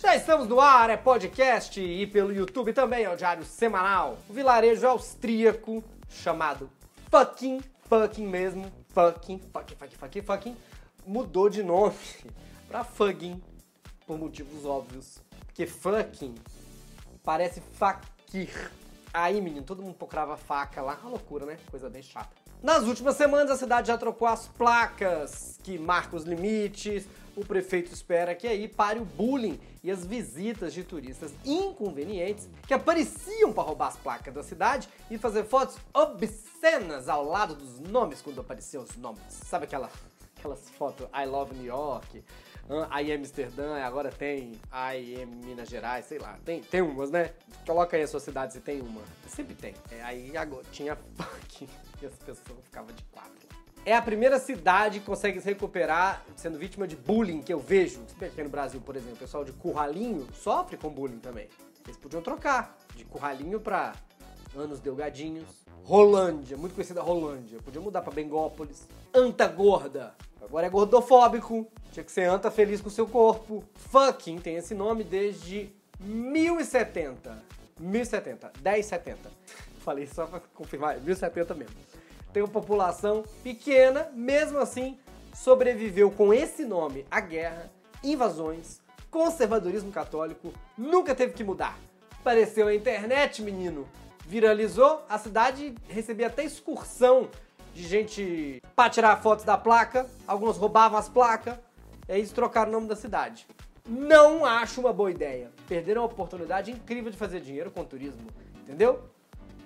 Já estamos no ar, é podcast e pelo YouTube também é o diário semanal. O vilarejo austríaco chamado Fucking, fucking mesmo, fucking, fucking, fucking, fucking, fucking, mudou de nome pra Fugging, por motivos óbvios. Porque fucking parece fakir. Aí, menino, todo mundo procurava faca lá, uma loucura, né? Coisa bem chata. Nas últimas semanas, a cidade já trocou as placas que marcam os limites. O prefeito espera que aí pare o bullying e as visitas de turistas inconvenientes que apareciam para roubar as placas da cidade e fazer fotos obscenas ao lado dos nomes quando apareciam os nomes. Sabe aquela, aquelas fotos I love New York, I am Amsterdã, agora tem I am Minas Gerais, sei lá. Tem, tem umas, né? Coloca aí a sua cidade se tem uma. Sempre tem. É, aí agora tinha funk e as pessoas ficavam de quatro. É a primeira cidade que consegue se recuperar sendo vítima de bullying que eu vejo. Aqui no Brasil, por exemplo, o pessoal de Curralinho sofre com bullying também. Eles podiam trocar de Curralinho pra Anos Delgadinhos. Rolândia, muito conhecida Rolândia. Podia mudar pra Bengópolis. Anta Gorda. Agora é gordofóbico. Tinha que ser anta feliz com seu corpo. Fucking tem esse nome desde 1070. 1070. 1070. Falei só pra confirmar. 1070 mesmo tem uma população pequena, mesmo assim sobreviveu com esse nome à guerra, invasões, conservadorismo católico, nunca teve que mudar. Apareceu na internet, menino, viralizou, a cidade recebia até excursão de gente para tirar fotos da placa, alguns roubavam as placas, e aí eles trocaram o nome da cidade. Não acho uma boa ideia. Perderam a oportunidade incrível de fazer dinheiro com turismo, entendeu?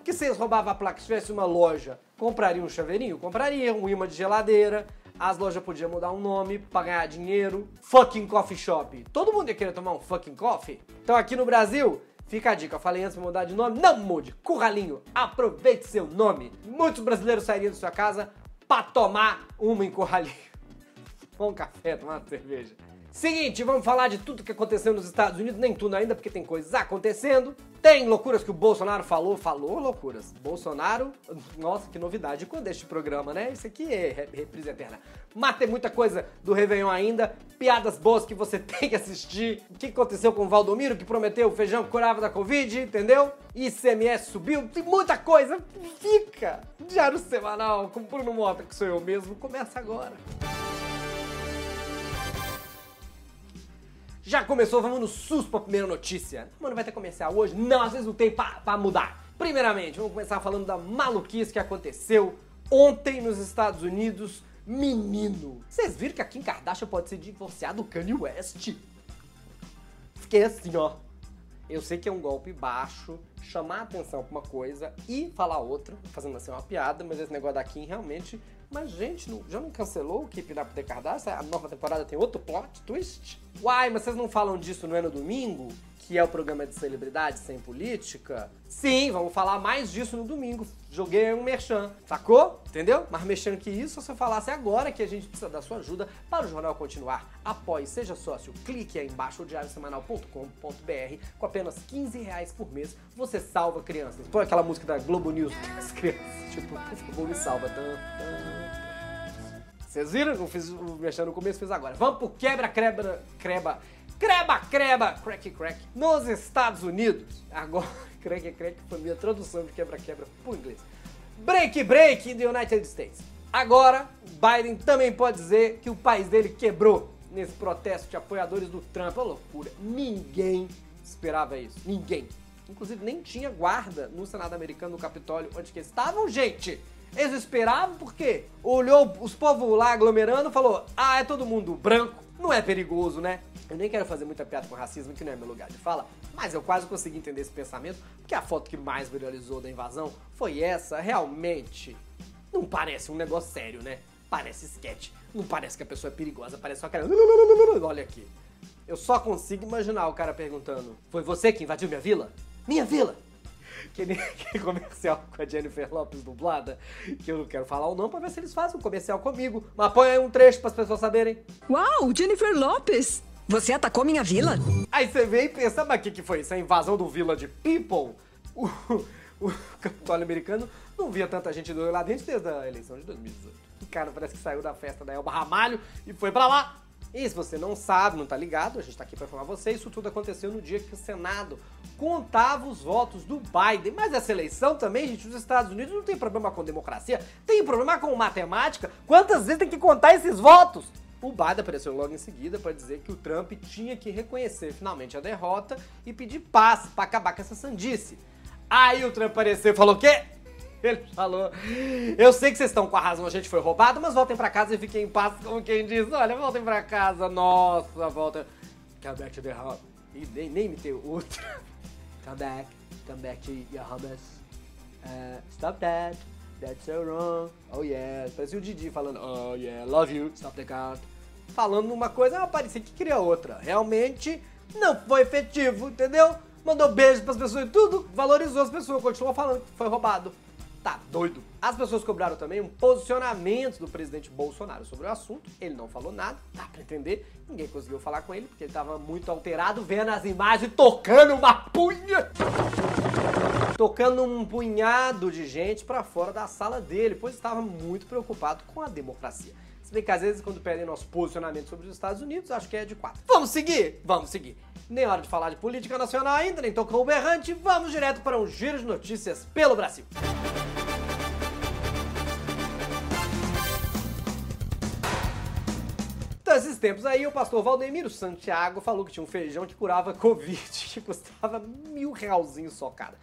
Que eles roubavam a placa, se tivesse uma loja, comprariam um chaveirinho? Comprariam, um imã de geladeira. As lojas podiam mudar um nome pra ganhar dinheiro. Fucking coffee shop. Todo mundo ia querer tomar um fucking coffee? Então aqui no Brasil, fica a dica. Eu falei antes de mudar de nome. Não mude. Curralinho. Aproveite seu nome. Muitos brasileiros sairiam de sua casa pra tomar uma em Curralinho. Um café, tomar uma cerveja. Seguinte, vamos falar de tudo que aconteceu nos Estados Unidos, nem tudo ainda, porque tem coisas acontecendo. Tem loucuras que o Bolsonaro falou, falou loucuras. Bolsonaro, nossa, que novidade quando este programa, né? Isso aqui é reprise eterna. Mas tem muita coisa do Réveillon ainda, piadas boas que você tem que assistir. O que aconteceu com o Valdomiro, que prometeu feijão curava da Covid, entendeu? ICMS subiu, tem muita coisa. Fica! Diário semanal com Bruno Mota, que sou eu mesmo, começa agora. Já começou, vamos no SUS pra primeira notícia. Mano, vai ter comercial hoje? Não, às vezes não tem pra, pra mudar. Primeiramente, vamos começar falando da maluquice que aconteceu ontem nos Estados Unidos. Menino, vocês viram que a Kim Kardashian pode ser divorciada do Kanye West? Fiquei assim, ó. Eu sei que é um golpe baixo, chamar atenção pra uma coisa e falar outra, fazendo assim uma piada, mas esse negócio da Kim realmente mas, gente, não, já não cancelou o Keep Up the Kardashian? A nova temporada tem outro plot twist? Uai, mas vocês não falam disso no É no Domingo? Que é o programa de celebridade sem política? Sim, vamos falar mais disso no domingo. Joguei um merchan, sacou? Entendeu? Mas mexendo que isso, se eu falasse agora que a gente precisa da sua ajuda para o jornal continuar. Apoie, seja sócio, clique aí embaixo, diariosemanal.com.br. Com apenas 15 reais por mês, você salva crianças. Põe aquela música da Globo News as crianças, tipo, por favor, me salva. Tan, tan. Vocês viram? Eu fiz o mexendo no começo, fiz agora. Vamos pro quebra-creba, creba, creba-creba, crack-crack, nos Estados Unidos. Agora, crack-crack foi minha tradução de quebra-quebra pro inglês. Break-break in the United States. Agora, Biden também pode dizer que o país dele quebrou nesse protesto de apoiadores do Trump. Uma loucura. Ninguém esperava isso. Ninguém. Inclusive, nem tinha guarda no Senado americano, no Capitólio, onde que estavam, gente. Eles esperavam porque olhou os povos lá aglomerando e falou: ah, é todo mundo branco, não é perigoso, né? Eu nem quero fazer muita piada com racismo, que não é meu lugar de fala, mas eu quase consegui entender esse pensamento, porque a foto que mais viralizou da invasão foi essa, realmente. Não parece um negócio sério, né? Parece sketch. Não parece que a pessoa é perigosa, parece só aquela. Olha aqui. Eu só consigo imaginar o cara perguntando: Foi você que invadiu minha vila? Minha vila! Que nem aquele comercial com a Jennifer Lopes dublada, que eu não quero falar o nome pra ver se eles fazem um comercial comigo. Mas põe aí um trecho para as pessoas saberem. Uau, Jennifer Lopes! Você atacou minha vila? Aí você vem e pensa, mas o que, que foi isso? A invasão do Village People? O, o Capitólio americano não via tanta gente do lá dentro desde a eleição de 2018. O cara parece que saiu da festa da Elba Ramalho e foi para lá. E se você não sabe, não tá ligado, a gente tá aqui para informar você, isso tudo aconteceu no dia que o Senado contava os votos do Biden. Mas essa eleição também, gente, os Estados Unidos não tem problema com democracia, tem problema com matemática. Quantas vezes tem que contar esses votos? O Biden apareceu logo em seguida para dizer que o Trump tinha que reconhecer finalmente a derrota e pedir paz para acabar com essa sandice. Aí o Trump apareceu e falou o quê? Ele falou: Eu sei que vocês estão com a razão, a gente foi roubado, mas voltem pra casa e fiquem em paz, como quem diz: Olha, voltem pra casa, nossa, volta. Come back to the house. E nem, nem me tem outro. Come back, come back to your homes. Uh, stop that, that's so wrong. Oh yeah. Parecia o Didi falando: Oh yeah, love you, stop the count. Falando uma coisa, parecia que queria outra. Realmente não foi efetivo, entendeu? Mandou beijo pras pessoas e tudo, valorizou as pessoas, continuou falando que foi roubado. Tá doido. As pessoas cobraram também um posicionamento do presidente Bolsonaro sobre o assunto. Ele não falou nada, dá pra entender. Ninguém conseguiu falar com ele, porque ele tava muito alterado, vendo as imagens tocando uma punha. Tocando um punhado de gente para fora da sala dele, pois estava muito preocupado com a democracia. Se bem que às vezes, quando pedem nosso posicionamento sobre os Estados Unidos, acho que é de quatro. Vamos seguir? Vamos seguir. Nem hora de falar de política nacional ainda, nem tocou o berrante, vamos direto para um giro de notícias pelo Brasil. Esses tempos aí, o pastor Valdemiro Santiago falou que tinha um feijão que curava Covid, que custava mil realzinhos só, cara.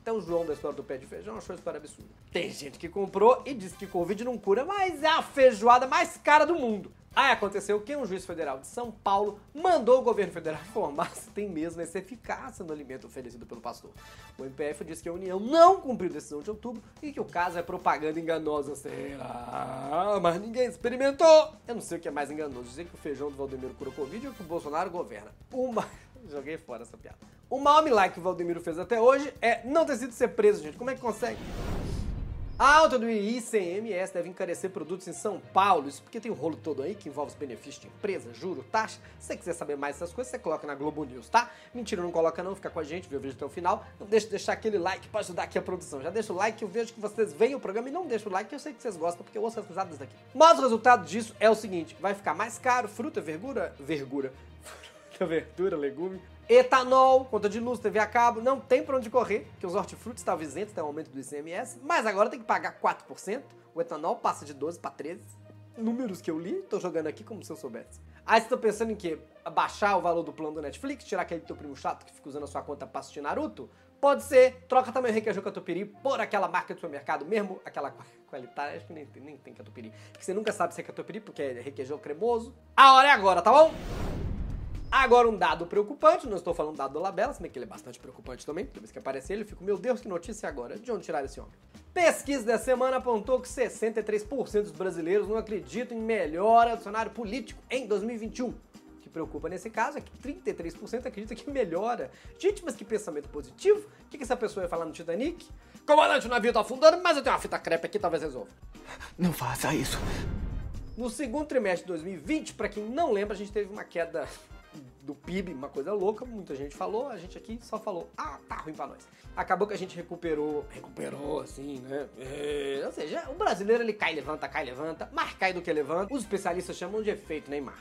Até o João da história do pé de feijão achou isso para absurdo. Tem gente que comprou e disse que Covid não cura, mas é a feijoada mais cara do mundo. Aí aconteceu que um juiz federal de São Paulo mandou o governo federal informar se tem mesmo essa eficácia no alimento oferecido pelo pastor. O MPF disse que a União não cumpriu a decisão de outubro e que o caso é propaganda enganosa. Será? Mas ninguém experimentou. Eu não sei o que é mais enganoso, dizer que o feijão do Valdemiro cura Covid ou que o Bolsonaro governa. Uma... Joguei fora essa piada. O maior milagre que o Valdemiro fez até hoje é não ter sido ser preso, gente. Como é que consegue? A alta do ICMS deve encarecer produtos em São Paulo, isso porque tem o rolo todo aí que envolve os benefícios de empresa, juro, taxa. Se você quiser saber mais dessas coisas, você coloca na Globo News, tá? Mentira, não coloca não, fica com a gente, vê o vídeo até o final. Não deixe de deixar aquele like para ajudar aqui a produção. Já deixa o like, eu vejo que vocês veem o programa e não deixa o like, eu sei que vocês gostam, porque eu ouço as risadas daqui. Mas o resultado disso é o seguinte, vai ficar mais caro, fruta, verdura, verdura, fruta, verdura, legume, Etanol, conta de luz, TV a cabo, não tem pra onde correr, que os hortifrutis estavam isentos, tem um aumento do ICMS, mas agora tem que pagar 4%, o etanol passa de 12 para 13. Números que eu li, tô jogando aqui como se eu soubesse. Aí você tá pensando em quê? Baixar o valor do plano do Netflix, tirar aquele teu primo chato que fica usando a sua conta pra assistir Naruto? Pode ser, troca também o requeijão catupiry por aquela marca do supermercado mesmo, aquela qualidade, acho que nem, nem tem catupiry. Porque você nunca sabe se é catupiry, porque é requeijão cremoso. A hora é agora, tá bom? Agora, um dado preocupante, não estou falando dado do Labela, se bem que ele é bastante preocupante também. Toda vez que aparece ele, eu fico, meu Deus, que notícia agora? De onde tirar esse homem? Pesquisa da semana apontou que 63% dos brasileiros não acreditam em melhora do cenário político em 2021. O que preocupa nesse caso é que 33% acredita que melhora. Gente, mas que pensamento positivo. O que, que essa pessoa ia falar no Titanic? Comandante, o navio tá afundando, mas eu tenho uma fita crepe aqui, talvez resolva. Não faça isso. No segundo trimestre de 2020, para quem não lembra, a gente teve uma queda do PIB, uma coisa louca, muita gente falou, a gente aqui só falou, ah, tá ruim pra nós. Acabou que a gente recuperou, recuperou assim, né? É, ou seja, o brasileiro ele cai, levanta, cai, levanta, mais cai do que levanta. Os especialistas chamam de efeito Neymar.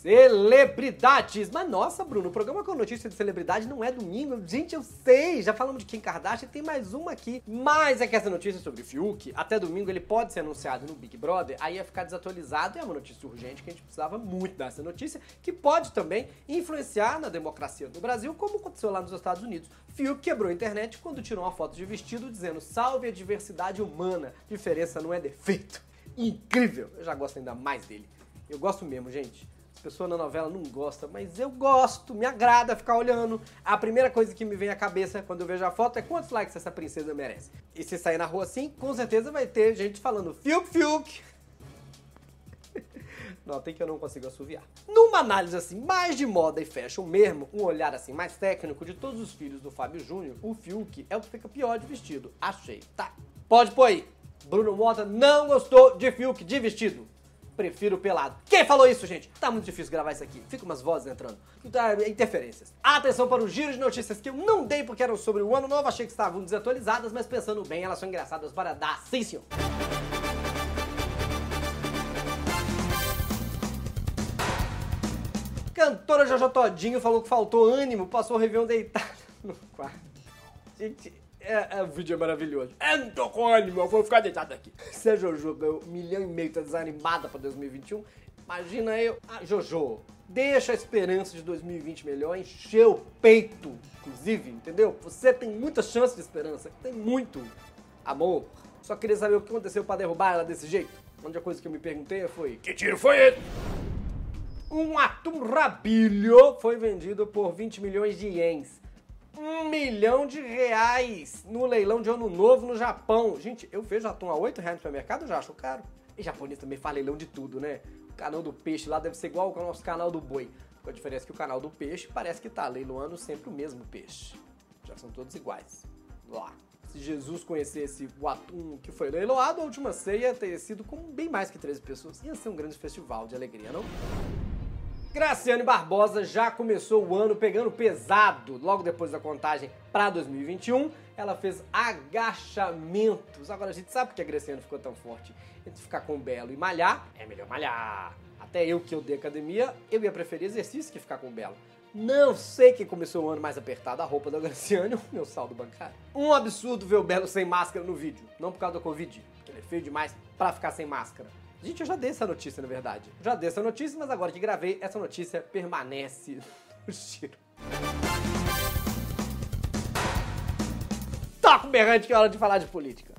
Celebridades! Mas nossa, Bruno, o programa com notícia de celebridade não é domingo. Gente, eu sei, já falamos de Kim Kardashian, tem mais uma aqui. Mas é que essa notícia sobre Fiuk, até domingo ele pode ser anunciado no Big Brother, aí ia ficar desatualizado e é uma notícia urgente que a gente precisava muito dessa notícia, que pode também influenciar na democracia do Brasil, como aconteceu lá nos Estados Unidos. Fiuk quebrou a internet quando tirou uma foto de vestido dizendo salve a diversidade humana, diferença não é defeito. Incrível! Eu já gosto ainda mais dele. Eu gosto mesmo, gente pessoa na novela não gosta, mas eu gosto, me agrada ficar olhando. A primeira coisa que me vem à cabeça quando eu vejo a foto é quantos likes essa princesa merece. E se sair na rua assim, com certeza vai ter gente falando fiuk fiuk. Notem que eu não consigo assoviar. Numa análise assim, mais de moda e fashion mesmo, um olhar assim mais técnico de todos os filhos do Fábio Júnior, o Fiuk é o que fica pior de vestido. Achei, tá? Pode pôr aí. Bruno Mota não gostou de Fiuk de vestido. Prefiro pelado. Quem falou isso, gente? Tá muito difícil gravar isso aqui. Fica umas vozes entrando. Tá, interferências. Atenção para o giro de notícias que eu não dei porque eram sobre o ano novo. Achei que estavam desatualizadas, mas pensando bem, elas são engraçadas para dar. Sim, senhor. Cantora Jojo Todinho falou que faltou ânimo, passou o Réveillon deitado no quarto. Gente, é, é, o vídeo é maravilhoso. É, não tô com ânimo, eu vou ficar deitado aqui. Se a Jojo ganhou um milhão e meio, tá desanimada pra 2021, imagina eu. Ah, Jojo, deixa a esperança de 2020 melhor encher o peito, inclusive, entendeu? Você tem muita chance de esperança, tem muito amor. Só queria saber o que aconteceu pra derrubar ela desse jeito. A única coisa que eu me perguntei foi: Que tiro foi esse? Um atum rabilho foi vendido por 20 milhões de ienes. Um milhão de reais no leilão de ano novo no Japão. Gente, eu vejo atum a 8 reais no supermercado, eu já acho caro. E japonês também faz leilão de tudo, né? O canal do peixe lá deve ser igual ao nosso canal do boi. Com a diferença que o canal do peixe parece que tá leiloando sempre o mesmo peixe. Já são todos iguais. Lá. Se Jesus conhecesse o atum que foi leiloado, a última ceia teria sido com bem mais que 13 pessoas. Ia ser um grande festival de alegria, não? Graciane Barbosa já começou o ano pegando pesado. Logo depois da contagem para 2021, ela fez agachamentos. Agora a gente sabe porque a Graciane ficou tão forte. Entre ficar com o Belo e malhar, é melhor malhar. Até eu que odeio academia, eu ia preferir exercício que ficar com o Belo. Não sei quem começou o ano mais apertado, a roupa da Graciane ou meu saldo bancário. Um absurdo ver o Belo sem máscara no vídeo. Não por causa da Covid, que ele é feio demais para ficar sem máscara. Gente, eu já dei essa notícia, na verdade. Já dei essa notícia, mas agora que gravei, essa notícia permanece no giro. Toca o berrante que é hora de falar de política.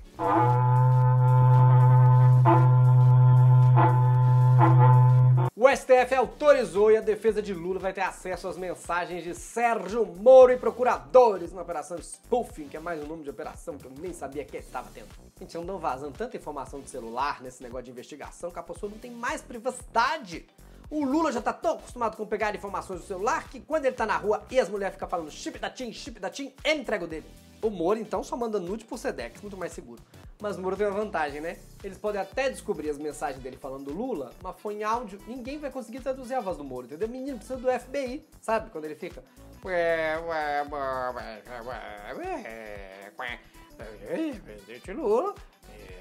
STF autorizou e a defesa de Lula vai ter acesso às mensagens de Sérgio Moro e procuradores na operação Spoofing, que é mais um nome de operação que eu nem sabia que estava tendo. Gente, andam vazando tanta informação do celular nesse negócio de investigação que a pessoa não tem mais privacidade. O Lula já tá tão acostumado com pegar informações do celular que quando ele tá na rua e as mulheres ficam falando chip da TIM, chip da TIM, ele entrega o dele. O Moro, então, só manda nude por Sedex, muito mais seguro. Mas o Moro tem uma vantagem, né? Eles podem até descobrir as mensagens dele falando do Lula, mas foi em áudio, ninguém vai conseguir traduzir a voz do Moro, entendeu? Menino precisa do FBI, sabe? Quando ele fica. Presidente Lula.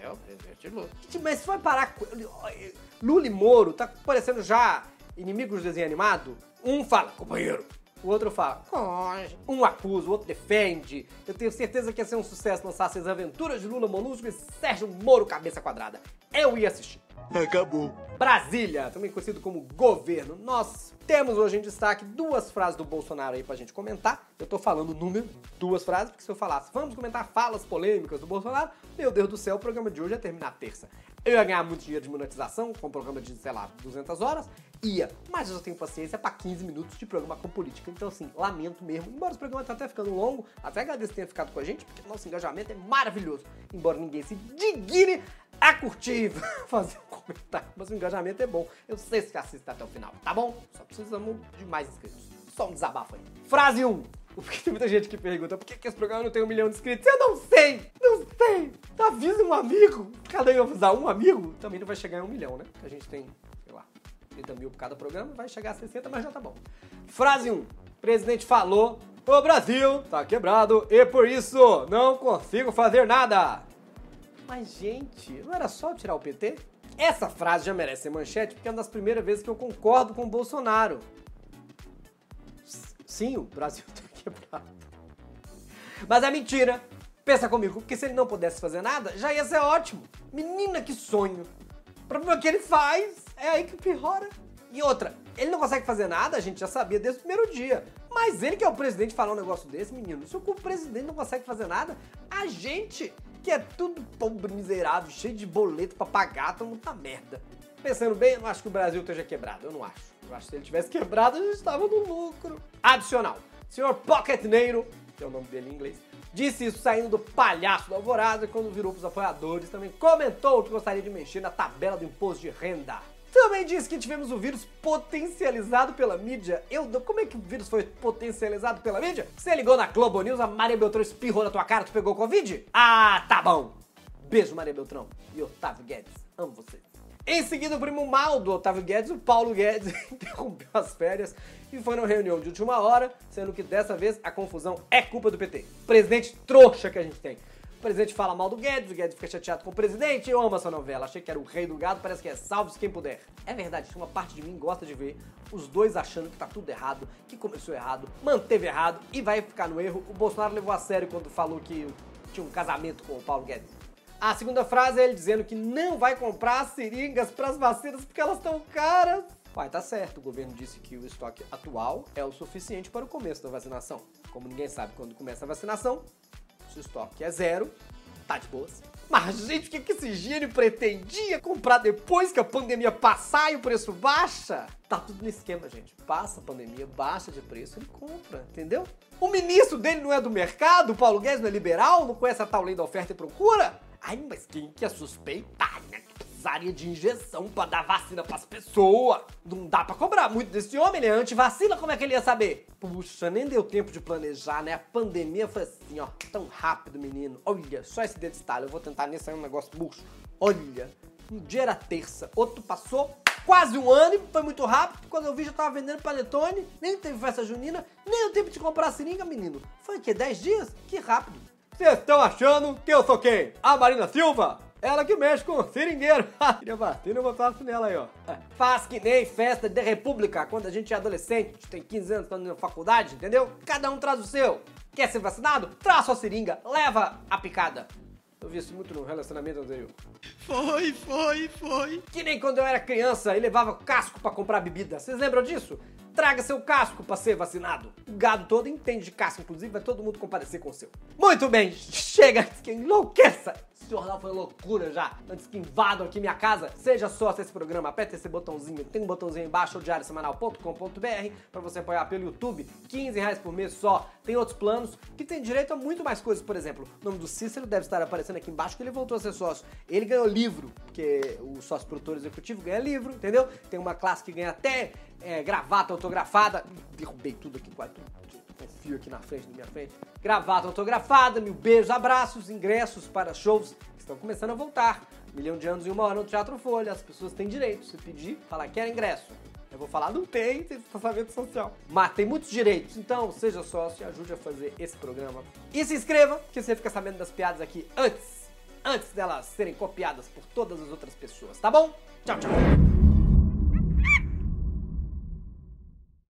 É, o presidente Lula. Mas se vai parar com. Lula e Moro, tá parecendo já inimigos do desenho animado? Um fala, companheiro, o outro fala. Um acusa, o outro defende. Eu tenho certeza que ia ser um sucesso lançar as aventuras de Lula Molusco e Sérgio Moro Cabeça Quadrada. Eu ia assistir. Acabou. Brasília, também conhecido como governo. Nós temos hoje em destaque duas frases do Bolsonaro aí pra gente comentar. Eu tô falando número, duas frases, porque se eu falasse, vamos comentar falas polêmicas do Bolsonaro, meu Deus do céu, o programa de hoje ia terminar terça. Eu ia ganhar muito dinheiro de monetização com um programa de, sei lá, 200 horas, ia, mas eu só tenho paciência para 15 minutos de programa com política. Então, assim, lamento mesmo. Embora o programa tá até ficando longo, até agradeço que tenha ficado com a gente, porque nosso engajamento é maravilhoso. Embora ninguém se digne a curtir, fazer um comentário, mas o engajamento é bom. Eu sei se assiste até o final, tá bom? Só precisamos de mais inscritos. Só um desabafo aí. Frase 1. Porque tem muita gente que pergunta por que, que esse programa não tem um milhão de inscritos. Eu não sei! Não sei! Avisa um amigo! Cada um avisar um amigo, também não vai chegar em um milhão, né? A gente tem, sei lá, 30 mil por cada programa, vai chegar a 60, mas já tá bom. Frase 1. O presidente falou: O Brasil tá quebrado e por isso não consigo fazer nada. Mas, gente, não era só tirar o PT? Essa frase já merece ser manchete porque é uma das primeiras vezes que eu concordo com o Bolsonaro. Sim, o Brasil tá quebrado. Mas é mentira. Pensa comigo, porque se ele não pudesse fazer nada, já ia ser ótimo. Menina, que sonho. O problema é que ele faz, é aí que piora. E outra, ele não consegue fazer nada, a gente já sabia desde o primeiro dia. Mas ele que é o presidente falar um negócio desse, menino, se o presidente não consegue fazer nada, a gente, que é tudo pobre, miserável, cheio de boleto pra pagar, tamo na merda. Pensando bem, eu não acho que o Brasil esteja quebrado, eu não acho. Eu acho que se ele tivesse quebrado, a gente estava no lucro. Adicional. Senhor Pocket Neiro, que é o nome dele em inglês, disse isso saindo do palhaço do Alvorada e quando virou pros apoiadores também comentou que gostaria de mexer na tabela do imposto de renda. Também disse que tivemos o vírus potencializado pela mídia. Eu, como é que o vírus foi potencializado pela mídia? Você ligou na Globo News, a Maria Beltrão espirrou na tua cara, tu pegou Covid? Ah, tá bom. Beijo, Maria Beltrão. E Otávio Guedes. Amo vocês. Em seguida, o primo mal do Otávio Guedes, o Paulo Guedes, interrompeu as férias e foi numa reunião de última hora, sendo que dessa vez a confusão é culpa do PT. Presidente trouxa que a gente tem. O presidente fala mal do Guedes, o Guedes fica chateado com o presidente. Eu amo essa novela. Achei que era o rei do gado, parece que é salve-se quem puder. É verdade, uma parte de mim gosta de ver os dois achando que tá tudo errado, que começou errado, manteve errado e vai ficar no erro. O Bolsonaro levou a sério quando falou que tinha um casamento com o Paulo Guedes. A segunda frase é ele dizendo que não vai comprar seringas para as vacinas porque elas estão caras. Pai, tá certo. O governo disse que o estoque atual é o suficiente para o começo da vacinação. Como ninguém sabe quando começa a vacinação, se o estoque é zero, tá de boas. Mas, gente, o que, que esse gênio pretendia comprar depois que a pandemia passar e o preço baixa? Tá tudo no esquema, gente. Passa a pandemia, baixa de preço, ele compra, entendeu? O ministro dele não é do mercado, o Paulo Guedes não é liberal, não conhece a tal lei da oferta e procura? Ai, mas quem que é suspeitar, né? precisaria de injeção pra dar vacina pras pessoas. Não dá pra cobrar muito desse homem, ele é anti-vacina, como é que ele ia saber? Puxa, nem deu tempo de planejar, né? A pandemia foi assim, ó, tão rápido, menino. Olha, só esse dedo estalo, eu vou tentar nesse aí um negócio murcho. Olha, um dia era terça, outro passou quase um ano e foi muito rápido. Quando eu vi, já tava vendendo panetone, nem teve festa junina, nem o tempo de comprar seringa, menino. Foi o quê? 10 dias? Que rápido. Vocês estão achando que eu sou quem? A Marina Silva? Ela que mexe com seringueiro. Queria bater no botaço nela aí, ó. É. Faz que nem festa de república, quando a gente é adolescente, tem 15 anos, tá na faculdade, entendeu? Cada um traz o seu. Quer ser vacinado? Traz sua seringa, leva a picada. Eu vi isso muito no relacionamento anterior. Foi, foi, foi. Que nem quando eu era criança e levava casco para comprar bebida. Vocês lembram disso? Traga seu casco para ser vacinado. O gado todo entende de casco, inclusive vai todo mundo comparecer com o seu. Muito bem, chega que enlouqueça jornal foi loucura já. Antes que invadam aqui minha casa, seja sócio desse programa, aperta esse botãozinho, tem um botãozinho embaixo, o diariosemanal.com.br, para você apoiar pelo YouTube, 15 reais por mês só. Tem outros planos que tem direito a muito mais coisas, por exemplo, o nome do Cícero deve estar aparecendo aqui embaixo, que ele voltou a ser sócio. Ele ganhou livro, porque o sócio produtor executivo ganha livro, entendeu? Tem uma classe que ganha até é, gravata autografada. Derrubei tudo aqui, quase tudo fio aqui na frente, na minha frente. Gravata autografada, mil beijos, abraços, ingressos para shows que estão começando a voltar. Milhão de anos e uma hora no Teatro Folha. As pessoas têm direito. Se pedir, falar que quer ingresso. Eu vou falar, não tem, tem distanciamento social. Mas tem muitos direitos, então seja sócio e ajude a fazer esse programa. E se inscreva, que você fica sabendo das piadas aqui antes, antes delas serem copiadas por todas as outras pessoas, tá bom? Tchau, tchau.